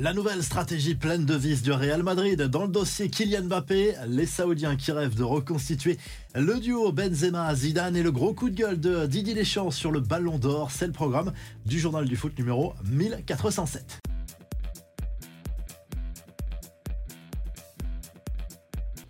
La nouvelle stratégie pleine de vis du Real Madrid dans le dossier Kylian Mbappé, les Saoudiens qui rêvent de reconstituer le duo Benzema-Zidane et le gros coup de gueule de Didier Deschamps sur le Ballon d'Or, c'est le programme du journal du foot numéro 1407.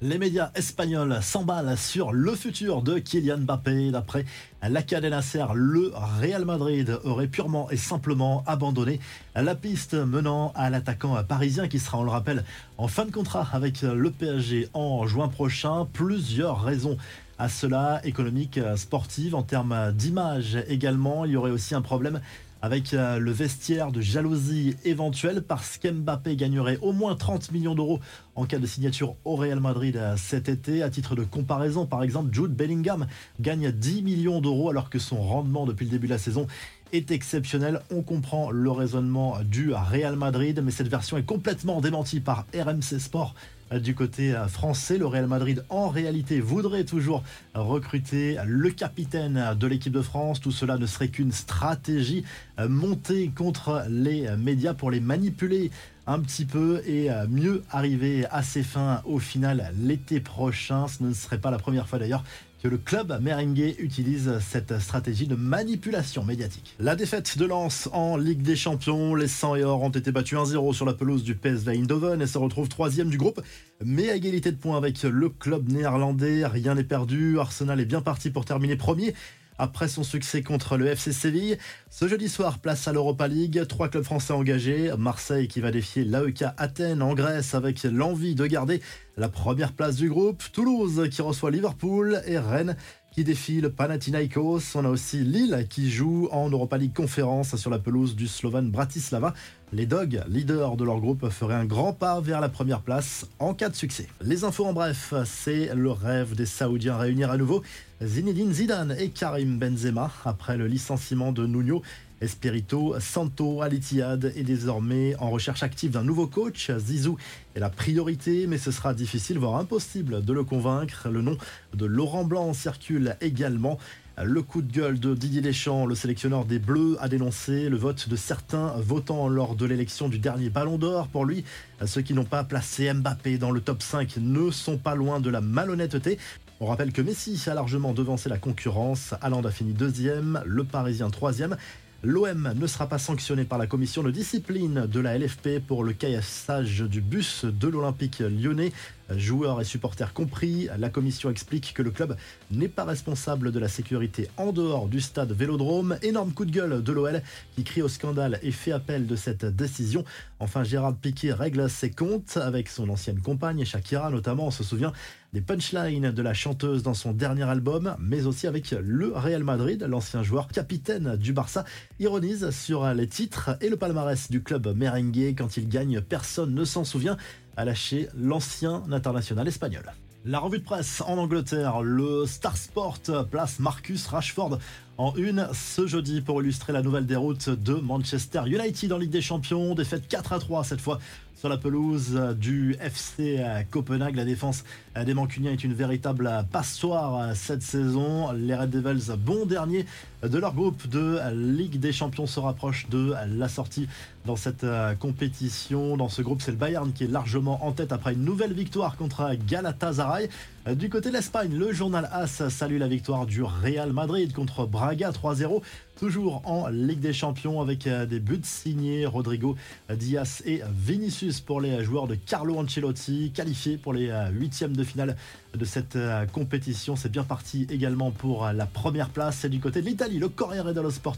Les médias espagnols s'emballent sur le futur de Kylian Mbappé. D'après la cadena Ser, le Real Madrid aurait purement et simplement abandonné la piste menant à l'attaquant parisien qui sera, on le rappelle, en fin de contrat avec le PSG en juin prochain. Plusieurs raisons à cela, économique, sportive, en termes d'image également. Il y aurait aussi un problème avec euh, le vestiaire de jalousie éventuelle parce qu'Mbappé gagnerait au moins 30 millions d'euros en cas de signature au Real Madrid euh, cet été. À titre de comparaison, par exemple, Jude Bellingham gagne 10 millions d'euros alors que son rendement depuis le début de la saison est exceptionnel. On comprend le raisonnement du Real Madrid, mais cette version est complètement démentie par RMC Sport du côté français. Le Real Madrid, en réalité, voudrait toujours recruter le capitaine de l'équipe de France. Tout cela ne serait qu'une stratégie montée contre les médias pour les manipuler un petit peu et mieux arriver à ses fins au final l'été prochain. Ce ne serait pas la première fois d'ailleurs que le club merengue utilise cette stratégie de manipulation médiatique. La défaite de Lens en Ligue des Champions, les 100 et or ont été battus 1-0 sur la pelouse du PSV Eindhoven et se retrouvent troisième du groupe, mais à égalité de points avec le club néerlandais. Rien n'est perdu, Arsenal est bien parti pour terminer premier après son succès contre le FC Séville. Ce jeudi soir, place à l'Europa League. Trois clubs français engagés. Marseille qui va défier l'AEK Athènes en Grèce avec l'envie de garder la première place du groupe. Toulouse qui reçoit Liverpool et Rennes qui défie le Panathinaikos. On a aussi Lille qui joue en Europa League conférence sur la pelouse du Slovan Bratislava. Les Dogs, leaders de leur groupe, feraient un grand pas vers la première place en cas de succès. Les infos en bref, c'est le rêve des Saoudiens réunir à nouveau Zinedine Zidane et Karim Benzema après le licenciement de Nuno Espirito Santo Alitiad est désormais en recherche active d'un nouveau coach. Zizou est la priorité, mais ce sera difficile, voire impossible de le convaincre. Le nom de Laurent Blanc circule également. Le coup de gueule de Didier Deschamps, le sélectionneur des Bleus, a dénoncé le vote de certains votants lors de l'élection du dernier Ballon d'Or. Pour lui, ceux qui n'ont pas placé Mbappé dans le top 5 ne sont pas loin de la malhonnêteté. On rappelle que Messi a largement devancé la concurrence. Haaland a fini deuxième, le Parisien troisième. L'OM ne sera pas sanctionné par la commission de discipline de la LFP pour le caillassage du bus de l'Olympique lyonnais. Joueurs et supporters compris, la commission explique que le club n'est pas responsable de la sécurité en dehors du stade Vélodrome. Énorme coup de gueule de l'OL qui crie au scandale et fait appel de cette décision. Enfin, Gérard Piquet règle ses comptes avec son ancienne compagne Shakira, notamment, on se souvient des punchlines de la chanteuse dans son dernier album, mais aussi avec le Real Madrid, l'ancien joueur capitaine du Barça, ironise sur les titres et le palmarès du club merengue. Quand il gagne, personne ne s'en souvient a lâché l'ancien international espagnol. La revue de presse en Angleterre, le Star Sport place Marcus Rashford en une ce jeudi pour illustrer la nouvelle déroute de Manchester United en Ligue des Champions. Défaite 4 à 3 cette fois sur la pelouse du FC Copenhague. La défense des Mancuniens est une véritable passoire cette saison. Les Red Devils, bon dernier de leur groupe de Ligue des Champions, se rapprochent de la sortie dans cette compétition. Dans ce groupe, c'est le Bayern qui est largement en tête après une nouvelle victoire contre Galatasaray. Du côté de l'Espagne, le journal AS salue la victoire du Real Madrid contre Braga 3-0. Toujours en Ligue des Champions avec euh, des buts signés Rodrigo Diaz et Vinicius pour les joueurs de Carlo Ancelotti, qualifiés pour les euh, huitièmes de finale de cette euh, compétition. C'est bien parti également pour la première place. C'est du côté de l'Italie, le Corriere dello Sport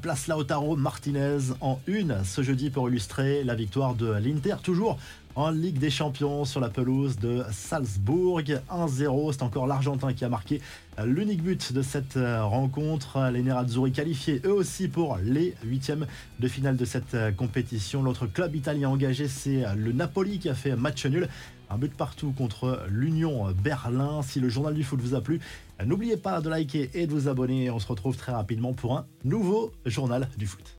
place Lautaro Martinez en une ce jeudi pour illustrer la victoire de l'Inter. Toujours en Ligue des Champions sur la pelouse de Salzbourg. 1-0, c'est encore l'Argentin qui a marqué l'unique but de cette euh, rencontre. Les Nerazzurri qualifiés eux aussi pour les huitièmes de finale de cette euh, compétition. L'autre club italien engagé, c'est le Napoli qui a fait match nul. Un but partout contre l'Union Berlin. Si le journal du foot vous a plu, n'oubliez pas de liker et de vous abonner. On se retrouve très rapidement pour un nouveau journal du foot.